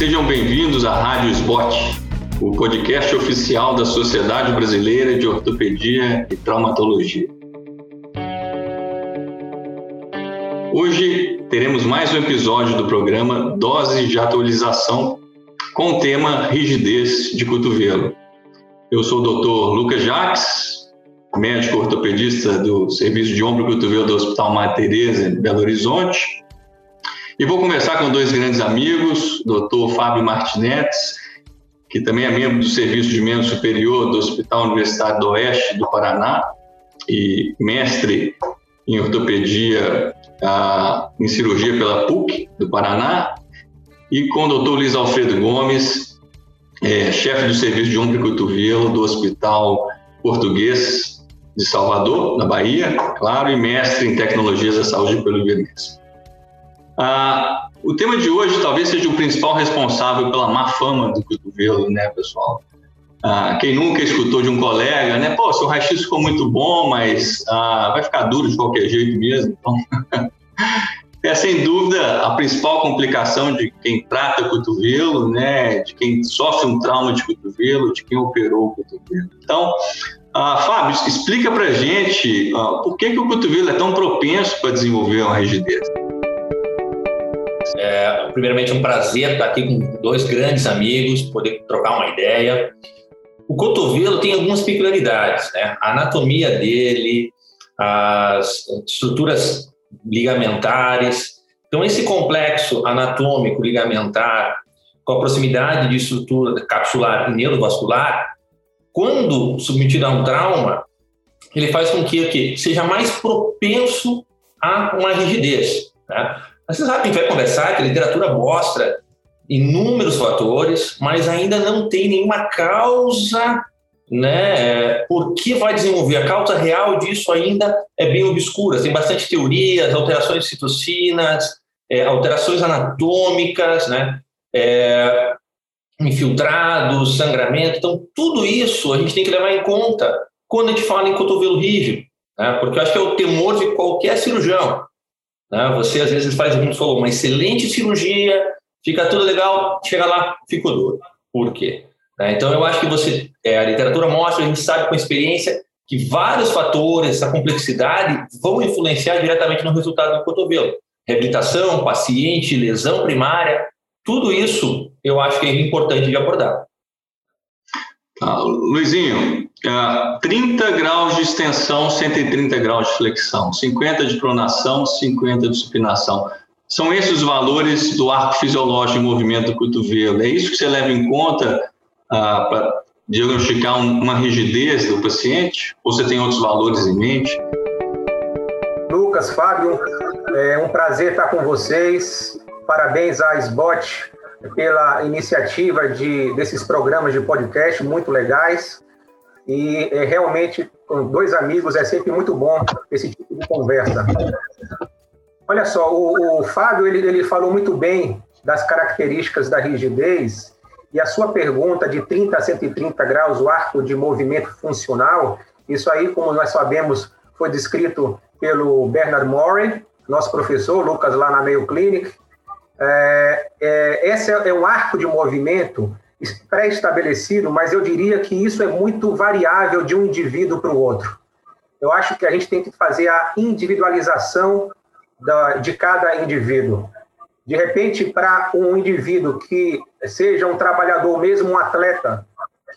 Sejam bem-vindos à Rádio Spot, o podcast oficial da Sociedade Brasileira de Ortopedia e Traumatologia. Hoje teremos mais um episódio do programa Dose de Atualização com o tema rigidez de cotovelo. Eu sou o Dr. Lucas Jacques, médico ortopedista do Serviço de Ombro e Cotovelo do Hospital Mater Teresa, em Belo Horizonte. E vou conversar com dois grandes amigos, Dr. Fábio Martinetes, que também é membro do Serviço de Membro Superior do Hospital Universitário do Oeste do Paraná e mestre em ortopedia ah, em cirurgia pela PUC do Paraná, e com o doutor Luiz Alfredo Gomes, é, chefe do serviço de ombro e cotovelo do Hospital Português de Salvador, na Bahia, claro, e mestre em tecnologias da saúde pelo IBMES. Ah, o tema de hoje talvez seja o principal responsável pela má fama do cotovelo, né, pessoal? Ah, quem nunca escutou de um colega, né? Pô, seu raio-x ficou muito bom, mas ah, vai ficar duro de qualquer jeito mesmo. Então, é sem dúvida a principal complicação de quem trata cotovelo, né? De quem sofre um trauma de cotovelo, de quem operou o cotovelo. Então, ah, Fábio, explica pra gente ah, por que, que o cotovelo é tão propenso para desenvolver uma rigidez. É, primeiramente, um prazer estar aqui com dois grandes amigos, poder trocar uma ideia. O cotovelo tem algumas peculiaridades, né? A anatomia dele, as estruturas ligamentares. Então, esse complexo anatômico ligamentar, com a proximidade de estrutura capsular e neurovascular, quando submetido a um trauma, ele faz com que, que seja mais propenso a uma rigidez. Né? Mas você sabe, gente vai conversar que a literatura mostra inúmeros fatores, mas ainda não tem nenhuma causa, né? Por que vai desenvolver? A causa real disso ainda é bem obscura. Tem bastante teorias, alterações de citocinas, é, alterações anatômicas, né? É, infiltrados, sangramento. Então, tudo isso a gente tem que levar em conta quando a gente fala em cotovelo rígido, né? porque eu acho que é o temor de qualquer cirurgião. Né? Você, às vezes, faz, como falou, uma excelente cirurgia, fica tudo legal, chega lá, ficou duro. Por quê? Né? Então, eu acho que você, é, a literatura mostra, a gente sabe com experiência, que vários fatores, essa complexidade, vão influenciar diretamente no resultado do cotovelo. Reabilitação, paciente, lesão primária, tudo isso eu acho que é importante de abordar. Ah, Luizinho, 30 é, graus de extensão, 130 graus de flexão, 50 de pronação, 50 de supinação. São esses os valores do arco fisiológico de movimento do cotovelo. É isso que você leva em conta ah, para diagnosticar um, uma rigidez do paciente? Ou você tem outros valores em mente? Lucas, Fábio, é um prazer estar com vocês. Parabéns à SBOT pela iniciativa de, desses programas de podcast muito legais. E é, realmente, com dois amigos, é sempre muito bom esse tipo de conversa. Olha só, o, o Fábio ele, ele falou muito bem das características da rigidez e a sua pergunta de 30 a 130 graus, o arco de movimento funcional, isso aí, como nós sabemos, foi descrito pelo Bernard Murray, nosso professor, Lucas, lá na Mayo Clinic. É, é, esse é um arco de movimento pré-estabelecido, mas eu diria que isso é muito variável de um indivíduo para o outro. Eu acho que a gente tem que fazer a individualização da, de cada indivíduo. De repente, para um indivíduo que seja um trabalhador, mesmo um atleta,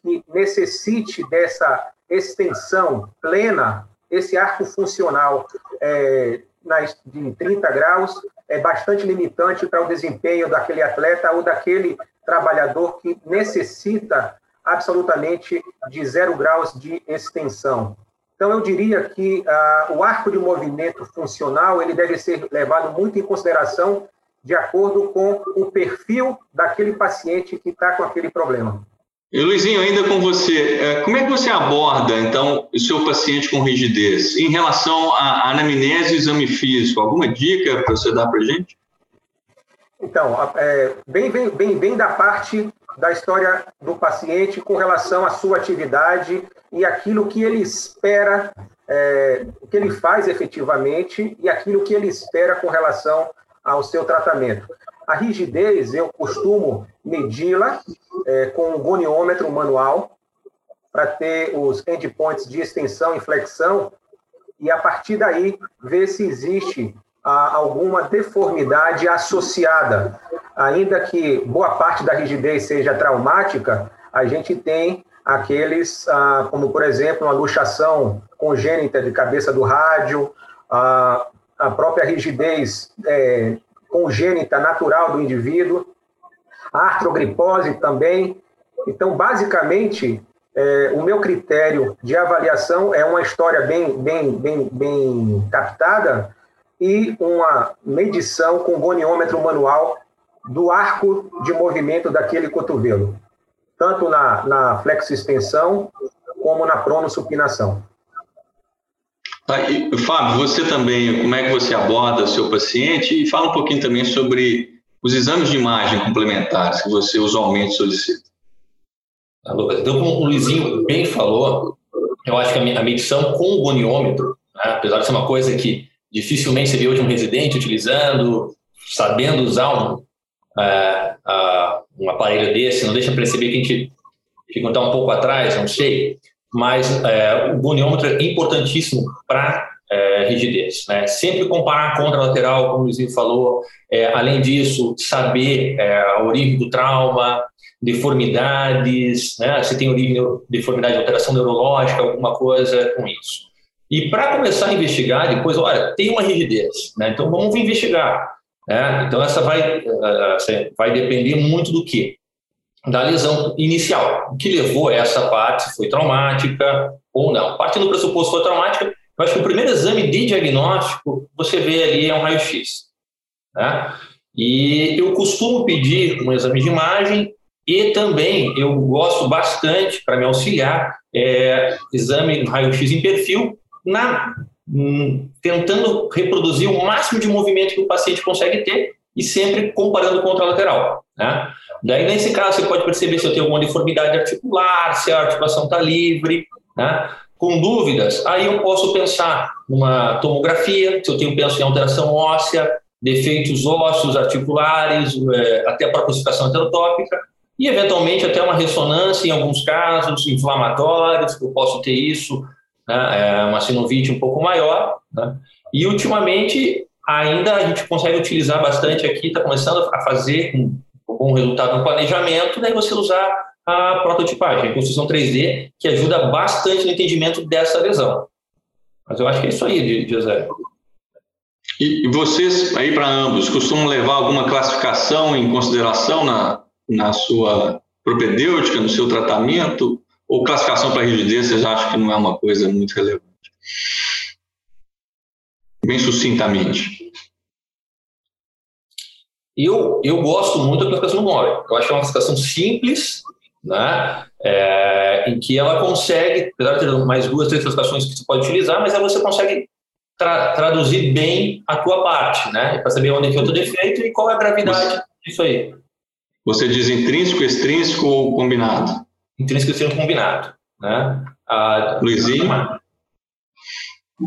que necessite dessa extensão plena, esse arco funcional é, nas, de 30 graus é bastante limitante para o desempenho daquele atleta ou daquele trabalhador que necessita absolutamente de zero graus de extensão. Então, eu diria que ah, o arco de movimento funcional ele deve ser levado muito em consideração de acordo com o perfil daquele paciente que está com aquele problema. E Luizinho, ainda com você, é, como é que você aborda, então, o seu paciente com rigidez em relação à anamnese e exame físico? Alguma dica para você dar para a gente? Então, é, bem, bem, bem, bem da parte da história do paciente com relação à sua atividade e aquilo que ele espera, é, o que ele faz efetivamente e aquilo que ele espera com relação ao seu tratamento. A rigidez, eu costumo medi-la é, com um goniômetro manual para ter os endpoints de extensão e flexão e, a partir daí, ver se existe ah, alguma deformidade associada. Ainda que boa parte da rigidez seja traumática, a gente tem aqueles, ah, como, por exemplo, uma luxação congênita de cabeça do rádio, ah, a própria rigidez é, congênita natural do indivíduo, a artrogripose também. Então, basicamente, é, o meu critério de avaliação é uma história bem, bem, bem, bem captada e uma medição com goniômetro manual do arco de movimento daquele cotovelo, tanto na, na flexo-extensão como na prono-supinação. Tá, Fábio, você também, como é que você aborda o seu paciente e fala um pouquinho também sobre os exames de imagem complementares que você usualmente solicita. Então, como o Luizinho bem falou, eu acho que a medição com o goniômetro, né, apesar de ser uma coisa que dificilmente vê hoje um residente utilizando, sabendo usar um, é, um aparelho desse, não deixa perceber que a gente fica um pouco atrás, não sei, mas é, o goniômetro é importantíssimo para é, rigidez. Né? Sempre comparar contra lateral, como o Luizinho falou. Além disso, saber a origem do trauma, deformidades, né? se tem origem de deformidade, alteração neurológica, alguma coisa com isso. E para começar a investigar, depois, olha, tem uma rigidez, né? então vamos investigar. Né? Então, essa vai, vai depender muito do que? da lesão inicial. O que levou a essa parte, se foi traumática ou não. Partindo do pressuposto que foi traumática, eu acho que o primeiro exame de diagnóstico, você vê ali é um raio-x. Né? E eu costumo pedir um exame de imagem e também eu gosto bastante, para me auxiliar, é, exame raio-x em perfil, na, hum, tentando reproduzir o máximo de movimento que o paciente consegue ter e sempre comparando contra a lateral. Né? Daí, nesse caso, você pode perceber se eu tenho alguma deformidade articular, se a articulação está livre. Né? Com dúvidas, aí eu posso pensar numa tomografia, se eu tenho penso em alteração óssea, defeitos ósseos, articulares, é, até a própria situação heterotópica, e eventualmente até uma ressonância em alguns casos inflamatórios, que eu posso ter isso, né? é uma sinovite um pouco maior. Né? E ultimamente ainda a gente consegue utilizar bastante aqui, está começando a fazer um bom resultado no planejamento, daí você usar a prototipagem, a construção 3D, que ajuda bastante no entendimento dessa lesão. Mas eu acho que é isso aí, José. E vocês, aí para ambos, costumam levar alguma classificação em consideração na, na sua propedêutica, no seu tratamento? Ou classificação para rigidez, vocês acham que não é uma coisa muito relevante? bem sucintamente? Eu, eu gosto muito da classificação do móvel. Eu acho que é uma classificação simples, né? É, em que ela consegue, apesar de ter mais duas, três classificações que você pode utilizar, mas aí você consegue tra traduzir bem a tua parte, né? Para saber onde é que é o teu defeito e qual é a gravidade você, disso aí. Você diz intrínseco, extrínseco ou combinado? Intrínseco, extrínseco, combinado. Né? A, Luizinho?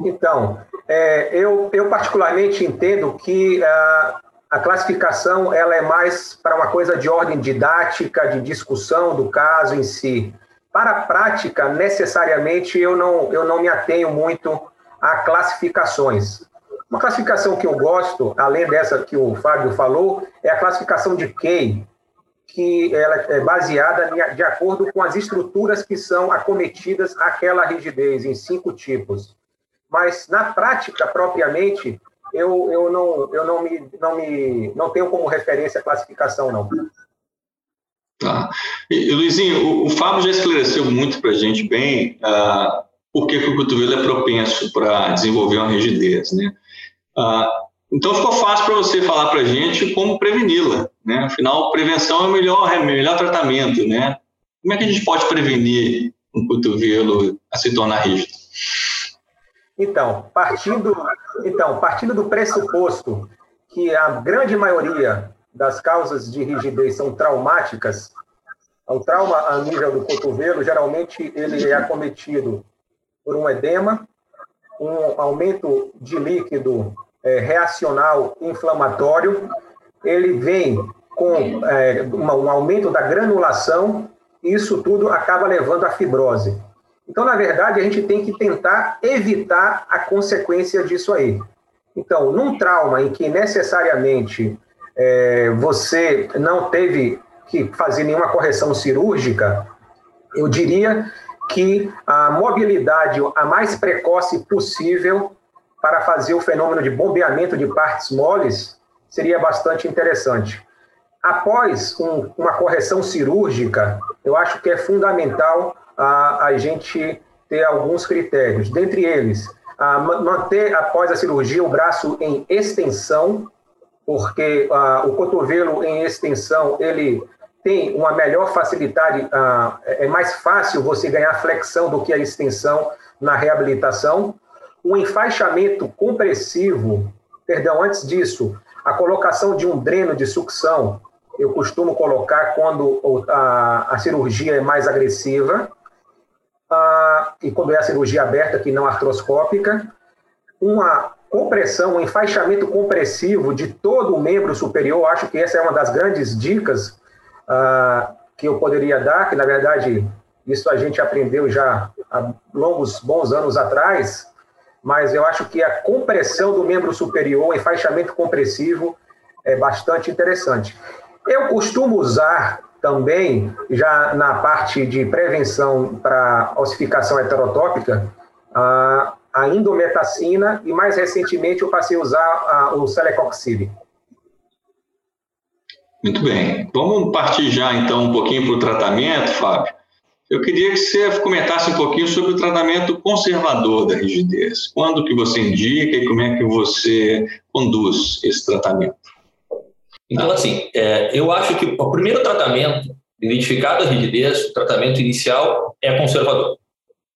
Então, é, eu, eu particularmente entendo que a, a classificação ela é mais para uma coisa de ordem didática, de discussão do caso em si. Para a prática, necessariamente, eu não, eu não me atenho muito a classificações. Uma classificação que eu gosto, além dessa que o Fábio falou, é a classificação de Kay, que ela é baseada de acordo com as estruturas que são acometidas àquela rigidez, em cinco tipos mas na prática propriamente eu, eu, não, eu não, me, não, me, não tenho como referência a classificação, não. Tá. E, Luizinho, o, o Fábio já esclareceu muito para a gente bem uh, por que, o cotovelo é propenso para desenvolver uma rigidez, né? Uh, então ficou fácil para você falar para a gente como preveni-la, né? Afinal, prevenção é o melhor, é o melhor tratamento, né? Como é que a gente pode prevenir um cotovelo a se tornar rígido? Então, partindo, então, partindo do pressuposto que a grande maioria das causas de rigidez são traumáticas, o trauma a nível do cotovelo, geralmente ele é acometido por um edema, um aumento de líquido é, reacional inflamatório ele vem com é, um aumento da granulação, e isso tudo acaba levando à fibrose. Então, na verdade, a gente tem que tentar evitar a consequência disso aí. Então, num trauma em que necessariamente é, você não teve que fazer nenhuma correção cirúrgica, eu diria que a mobilidade a mais precoce possível para fazer o fenômeno de bombeamento de partes moles seria bastante interessante. Após um, uma correção cirúrgica, eu acho que é fundamental a, a gente ter alguns critérios. Dentre eles, a manter após a cirurgia o braço em extensão, porque a, o cotovelo em extensão ele tem uma melhor facilidade, é mais fácil você ganhar flexão do que a extensão na reabilitação. Um enfaixamento compressivo, perdão, antes disso, a colocação de um dreno de sucção, eu costumo colocar quando a, a cirurgia é mais agressiva, e quando é a cirurgia aberta, que não artroscópica, uma compressão, um enfaixamento compressivo de todo o membro superior, acho que essa é uma das grandes dicas que eu poderia dar, que na verdade isso a gente aprendeu já há longos, bons anos atrás, mas eu acho que a compressão do membro superior, o enfaixamento compressivo, é bastante interessante. Eu costumo usar também, já na parte de prevenção para ossificação heterotópica, a, a indometacina e mais recentemente eu passei a usar a, o celecoxib. Muito bem. Vamos partir já então um pouquinho para o tratamento, Fábio. Eu queria que você comentasse um pouquinho sobre o tratamento conservador da rigidez. Quando que você indica e como é que você conduz esse tratamento? Então, assim, é, eu acho que o primeiro tratamento, identificado a rigidez, o tratamento inicial é conservador.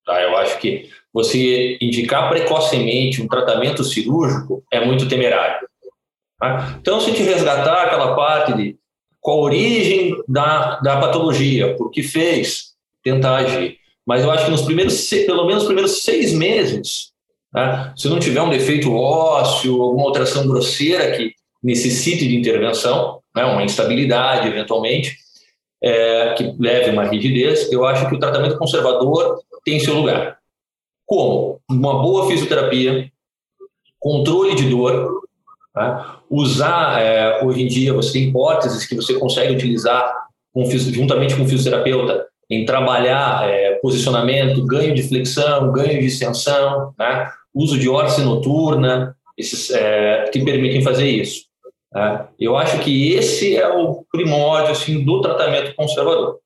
Tá? Eu acho que você indicar precocemente um tratamento cirúrgico é muito temerário. Tá? Então, se te resgatar aquela parte de qual a origem da, da patologia, por que fez, tentar agir. Mas eu acho que nos primeiros, pelo menos nos primeiros seis meses, né, se não tiver um defeito ósseo, alguma alteração grosseira que necessite de intervenção, né, uma instabilidade eventualmente, é, que leve uma rigidez, eu acho que o tratamento conservador tem seu lugar. Como? Uma boa fisioterapia, controle de dor, Tá? Usar, é, hoje em dia, você tem hipóteses que você consegue utilizar com, juntamente com o fisioterapeuta em trabalhar é, posicionamento, ganho de flexão, ganho de extensão, né? uso de órtese noturna, esses, é, que permitem fazer isso. Né? Eu acho que esse é o primórdio assim, do tratamento conservador.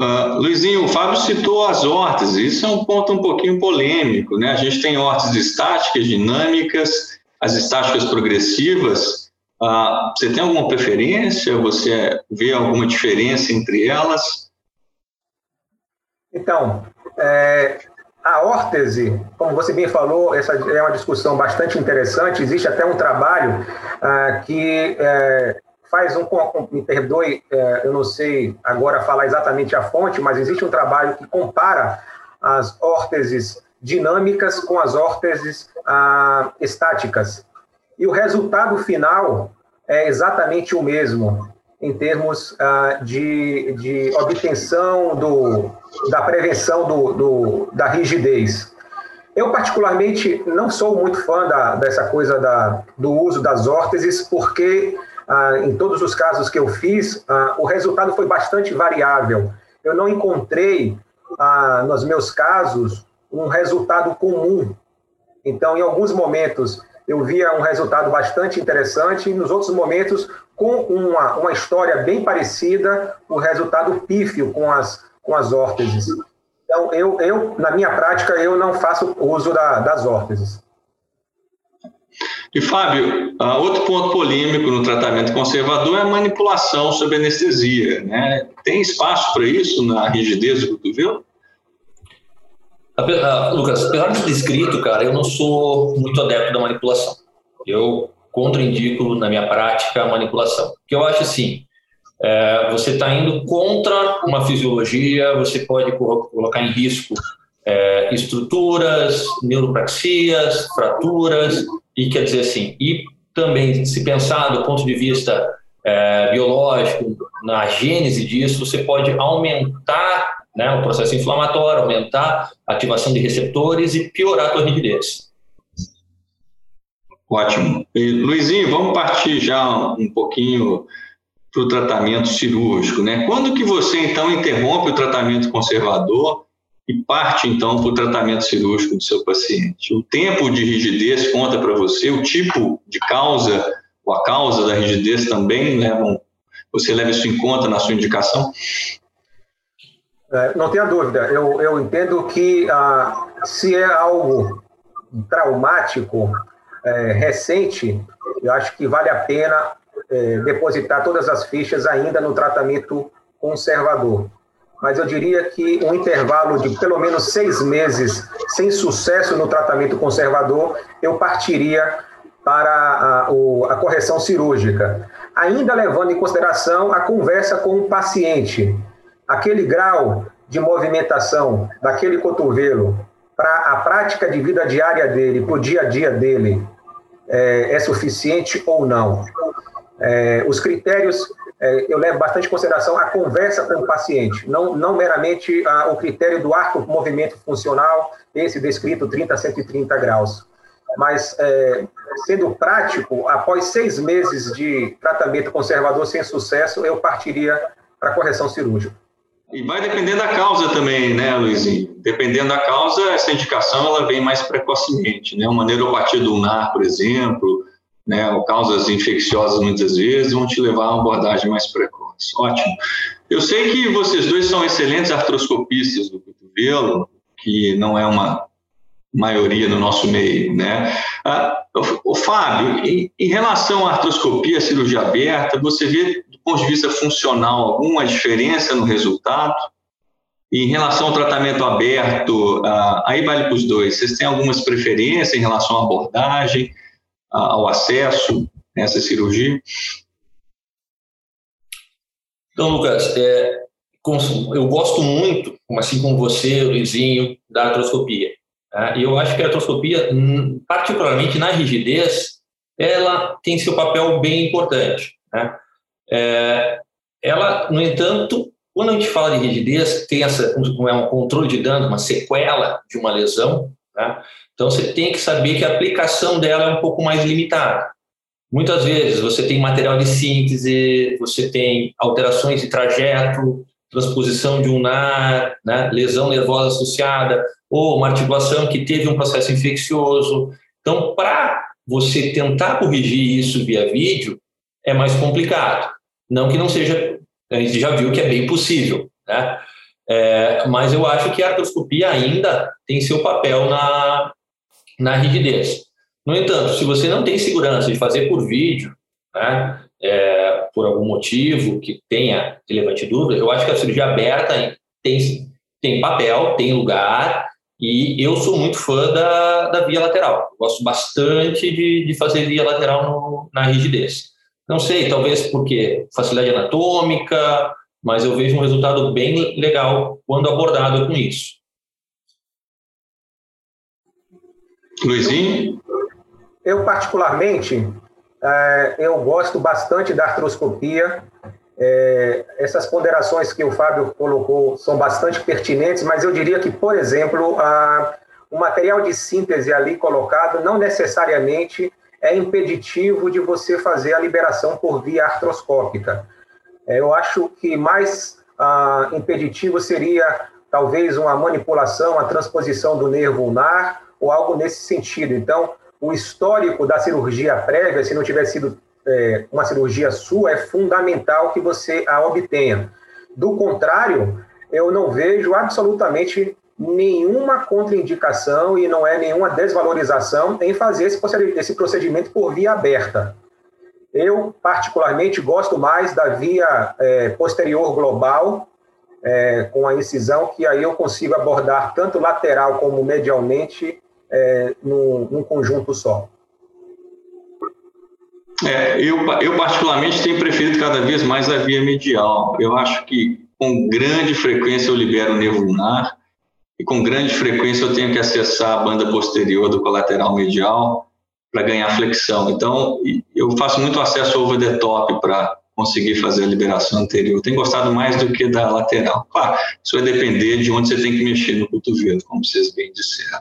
Uh, Luizinho, o Fábio citou as órteses, isso é um ponto um pouquinho polêmico, né? A gente tem órteses estáticas, dinâmicas, as estáticas progressivas, ah, você tem alguma preferência? Você vê alguma diferença entre elas? Então, é, a órtese, como você bem falou, essa é uma discussão bastante interessante. Existe até um trabalho ah, que é, faz um, me perdoe, é, eu não sei agora falar exatamente a fonte, mas existe um trabalho que compara as órteses dinâmicas com as órteses ah, estáticas. E o resultado final é exatamente o mesmo em termos ah, de, de obtenção do, da prevenção do, do, da rigidez. Eu, particularmente, não sou muito fã da, dessa coisa da, do uso das órteses, porque ah, em todos os casos que eu fiz, ah, o resultado foi bastante variável. Eu não encontrei, ah, nos meus casos, um resultado comum. Então, em alguns momentos, eu via um resultado bastante interessante, e nos outros momentos, com uma, uma história bem parecida, o resultado pífio com as, com as órteses. Então, eu, eu, na minha prática, eu não faço uso da, das órteses. E, Fábio, uh, outro ponto polêmico no tratamento conservador é a manipulação sob anestesia. Né? Tem espaço para isso na rigidez do cotovelo? Lucas, apesar de descrito, cara, eu não sou muito adepto da manipulação. Eu contraindico na minha prática a manipulação. Porque eu acho assim, é, você está indo contra uma fisiologia, você pode colocar em risco é, estruturas, neuropraxias, fraturas, e quer dizer assim, e também, se pensar do ponto de vista é, biológico, na gênese disso, você pode aumentar né, o processo inflamatório, aumentar a ativação de receptores e piorar a tua rigidez. Ótimo. E, Luizinho, vamos partir já um pouquinho para o tratamento cirúrgico. Né? Quando que você, então, interrompe o tratamento conservador e parte, então, para o tratamento cirúrgico do seu paciente? O tempo de rigidez conta para você, o tipo de causa ou a causa da rigidez também você leva isso em conta na sua indicação? É, não tenha dúvida. Eu, eu entendo que ah, se é algo traumático, é, recente, eu acho que vale a pena é, depositar todas as fichas ainda no tratamento conservador. Mas eu diria que um intervalo de pelo menos seis meses sem sucesso no tratamento conservador, eu partiria para a, a correção cirúrgica. Ainda levando em consideração a conversa com o paciente, aquele grau de movimentação daquele cotovelo para a prática de vida diária dele, para o dia a dia dele, é, é suficiente ou não. É, os critérios, é, eu levo bastante em consideração a conversa com o paciente, não, não meramente a, o critério do arco movimento funcional, esse descrito 30 a 130 graus. Mas, é, sendo prático, após seis meses de tratamento conservador sem sucesso, eu partiria para correção cirúrgica. E vai depender da causa também, né, Luizinho? Dependendo da causa, essa indicação ela vem mais precocemente, né? Uma neuropatia ulnar, por exemplo, né, ou causas infecciosas muitas vezes vão te levar a uma abordagem mais precoce. Ótimo. Eu sei que vocês dois são excelentes artroscopistas do cotovelo, que não é uma maioria no nosso meio, né? Ah, o, Fábio, em, em, relação à artroscopia, cirurgia aberta, você vê ponto de vista funcional, alguma diferença no resultado? Em relação ao tratamento aberto, uh, aí vale para os dois. Vocês têm algumas preferências em relação à abordagem, ao acesso nessa cirurgia? Então, Lucas, é, eu gosto muito, assim como você, Luizinho, da artroscopia. Tá? E eu acho que a artroscopia, hum, particularmente na rigidez, ela tem seu papel bem importante. Né? É, ela, no entanto, quando a gente fala de rigidez, tem essa, um, é um controle de dano, uma sequela de uma lesão, né? então você tem que saber que a aplicação dela é um pouco mais limitada. Muitas vezes você tem material de síntese, você tem alterações de trajeto, transposição de um NAR, né? lesão nervosa associada, ou uma articulação que teve um processo infeccioso. Então, para você tentar corrigir isso via vídeo, é mais complicado. Não que não seja, a gente já viu que é bem possível, né? É, mas eu acho que a artroscopia ainda tem seu papel na, na rigidez. No entanto, se você não tem segurança de fazer por vídeo, né, é, por algum motivo que tenha relevante dúvida, eu acho que a cirurgia aberta tem, tem papel, tem lugar, e eu sou muito fã da, da via lateral. Gosto bastante de, de fazer via lateral no, na rigidez. Não sei, talvez porque facilidade anatômica, mas eu vejo um resultado bem legal quando abordado com isso. Luizinho? Eu, particularmente, é, eu gosto bastante da artroscopia. É, essas ponderações que o Fábio colocou são bastante pertinentes, mas eu diria que, por exemplo, a, o material de síntese ali colocado não necessariamente é impeditivo de você fazer a liberação por via artroscópica. É, eu acho que mais ah, impeditivo seria talvez uma manipulação, a transposição do nervo ulnar ou algo nesse sentido. Então, o histórico da cirurgia prévia, se não tiver sido é, uma cirurgia sua, é fundamental que você a obtenha. Do contrário, eu não vejo absolutamente nenhuma contraindicação e não é nenhuma desvalorização em fazer esse procedimento por via aberta. Eu, particularmente, gosto mais da via é, posterior global, é, com a incisão, que aí eu consigo abordar tanto lateral como medialmente é, num, num conjunto só. É, eu, eu, particularmente, tenho preferido cada vez mais a via medial. Eu acho que, com grande frequência, eu libero o nervo lunar e com grande frequência eu tenho que acessar a banda posterior do colateral medial para ganhar flexão. Então, eu faço muito acesso over the top para conseguir fazer a liberação anterior. Tenho gostado mais do que da lateral. Claro, isso vai depender de onde você tem que mexer no cotovelo, como vocês bem disseram.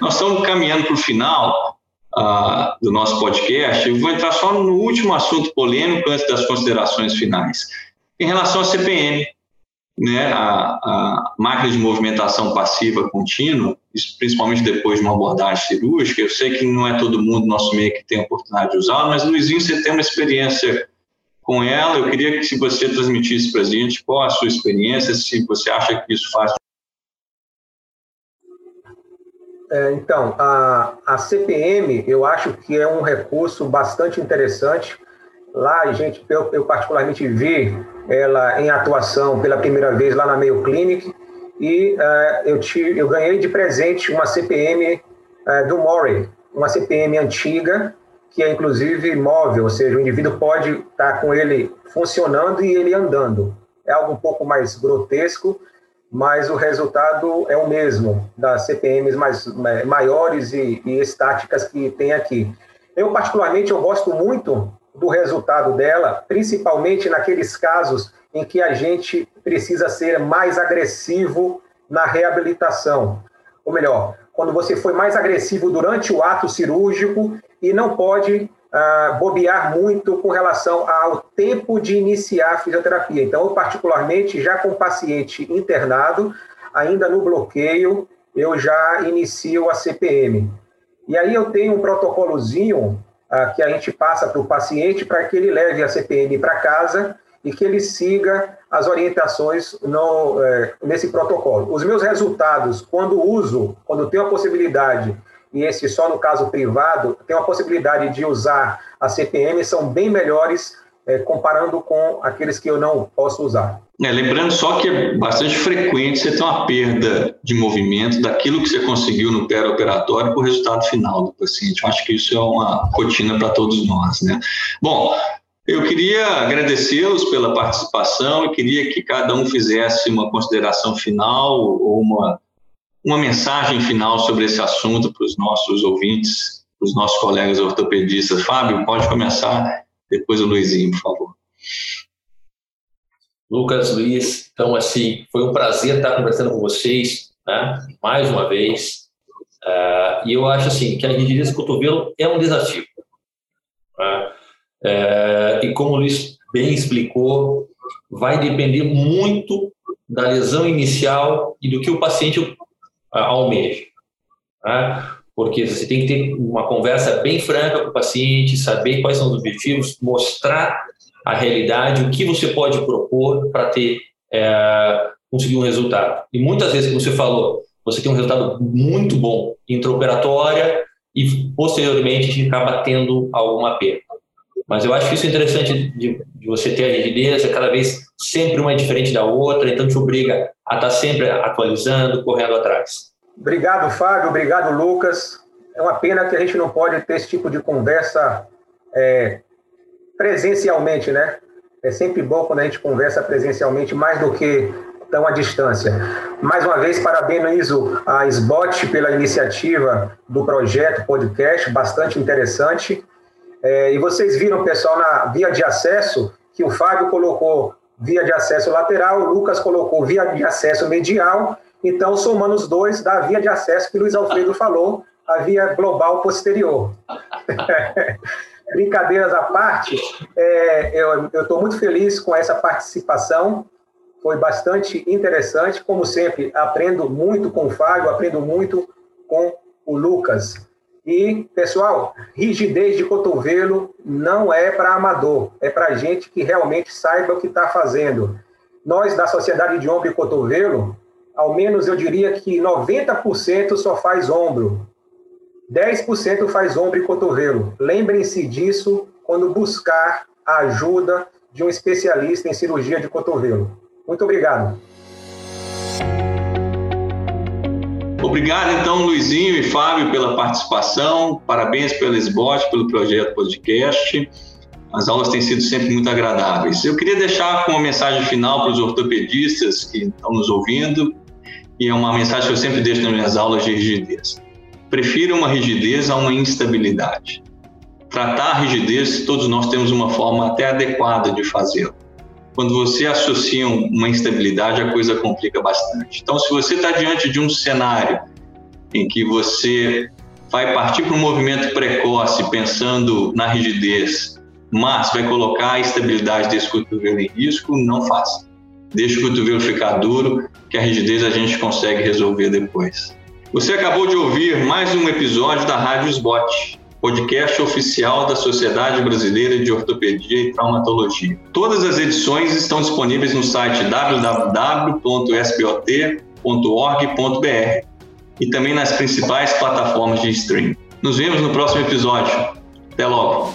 Nós estamos caminhando para o final uh, do nosso podcast. Eu vou entrar só no último assunto polêmico antes das considerações finais. Em relação à CPM, né, a, a máquina de movimentação passiva contínua, principalmente depois de uma abordagem cirúrgica, eu sei que não é todo mundo no nosso meio que tem a oportunidade de usar, mas Luizinho, você tem uma experiência com ela. Eu queria que se você transmitisse para a gente qual a sua experiência, se você acha que isso faz. É, então, a, a CPM, eu acho que é um recurso bastante interessante. Lá, gente, eu, eu particularmente vi ela em atuação pela primeira vez lá na Mayo Clinic e uh, eu, te, eu ganhei de presente uma CPM uh, é, do Murray, uma CPM antiga, que é inclusive móvel, ou seja, o indivíduo pode estar com ele funcionando e ele andando. É algo um pouco mais grotesco, mas o resultado é o mesmo das CPMs mais, é, maiores e, e estáticas que tem aqui. Eu, particularmente, eu gosto muito do resultado dela, principalmente naqueles casos em que a gente precisa ser mais agressivo na reabilitação. Ou melhor, quando você foi mais agressivo durante o ato cirúrgico e não pode ah, bobear muito com relação ao tempo de iniciar a fisioterapia. Então, eu, particularmente, já com paciente internado, ainda no bloqueio, eu já inicio a CPM. E aí eu tenho um protocolozinho que a gente passa para o paciente para que ele leve a CPM para casa e que ele siga as orientações no, é, nesse protocolo. Os meus resultados, quando uso, quando tenho a possibilidade e esse só no caso privado, tem a possibilidade de usar a CPM, são bem melhores é, comparando com aqueles que eu não posso usar. É, lembrando só que é bastante frequente você ter uma perda de movimento daquilo que você conseguiu no pré-operatório para o resultado final do paciente. Eu acho que isso é uma rotina para todos nós, né? Bom, eu queria agradecê-los pela participação e queria que cada um fizesse uma consideração final ou uma uma mensagem final sobre esse assunto para os nossos ouvintes, para os nossos colegas ortopedistas. Fábio, pode começar, depois o Luizinho, por favor. Lucas, Luiz, então, assim, foi um prazer estar conversando com vocês, né, mais uma vez. Uh, e eu acho, assim, que a rigidez do cotovelo é um desafio. Né? Uh, e como o Luiz bem explicou, vai depender muito da lesão inicial e do que o paciente almeja. Né? Porque você tem que ter uma conversa bem franca com o paciente, saber quais são os objetivos, mostrar a realidade, o que você pode propor para ter é, conseguir um resultado. E muitas vezes, como você falou, você tem um resultado muito bom intraoperatória e posteriormente a gente acaba tendo alguma perda. Mas eu acho que isso é interessante de, de você ter a rigidez, é cada vez sempre uma é diferente da outra, então te obriga a estar sempre atualizando, correndo atrás. Obrigado, Fábio. Obrigado, Lucas. É uma pena que a gente não pode ter esse tipo de conversa é, presencialmente, né? É sempre bom quando a gente conversa presencialmente, mais do que tão à distância. Mais uma vez, parabenizo a SBOT pela iniciativa do projeto podcast, bastante interessante. É, e vocês viram, pessoal, na via de acesso, que o Fábio colocou via de acesso lateral, o Lucas colocou via de acesso medial, então, somando os dois, dá a via de acesso que o Luiz Alfredo falou, a via global posterior. Brincadeiras à parte, é, eu estou muito feliz com essa participação, foi bastante interessante, como sempre, aprendo muito com o Fábio, aprendo muito com o Lucas. E, pessoal, rigidez de cotovelo não é para amador, é para gente que realmente saiba o que está fazendo. Nós, da Sociedade de Ombro e Cotovelo, ao menos eu diria que 90% só faz ombro, 10% faz ombro e cotovelo. Lembrem-se disso quando buscar a ajuda de um especialista em cirurgia de cotovelo. Muito obrigado. Obrigado, então, Luizinho e Fábio, pela participação. Parabéns pelo SBOT, pelo projeto podcast. As aulas têm sido sempre muito agradáveis. Eu queria deixar com uma mensagem final para os ortopedistas que estão nos ouvindo, e é uma mensagem que eu sempre deixo nas minhas aulas de rigidez. Prefira uma rigidez a uma instabilidade. Tratar a rigidez, todos nós temos uma forma até adequada de fazê-lo. Quando você associa uma instabilidade, a coisa complica bastante. Então, se você está diante de um cenário em que você vai partir para um movimento precoce pensando na rigidez, mas vai colocar a estabilidade desse cotovelo em risco, não faça. Deixe o cotovelo ficar duro, que a rigidez a gente consegue resolver depois. Você acabou de ouvir mais um episódio da Rádio SBOT, podcast oficial da Sociedade Brasileira de Ortopedia e Traumatologia. Todas as edições estão disponíveis no site www.sbot.org.br e também nas principais plataformas de streaming. Nos vemos no próximo episódio. Até logo!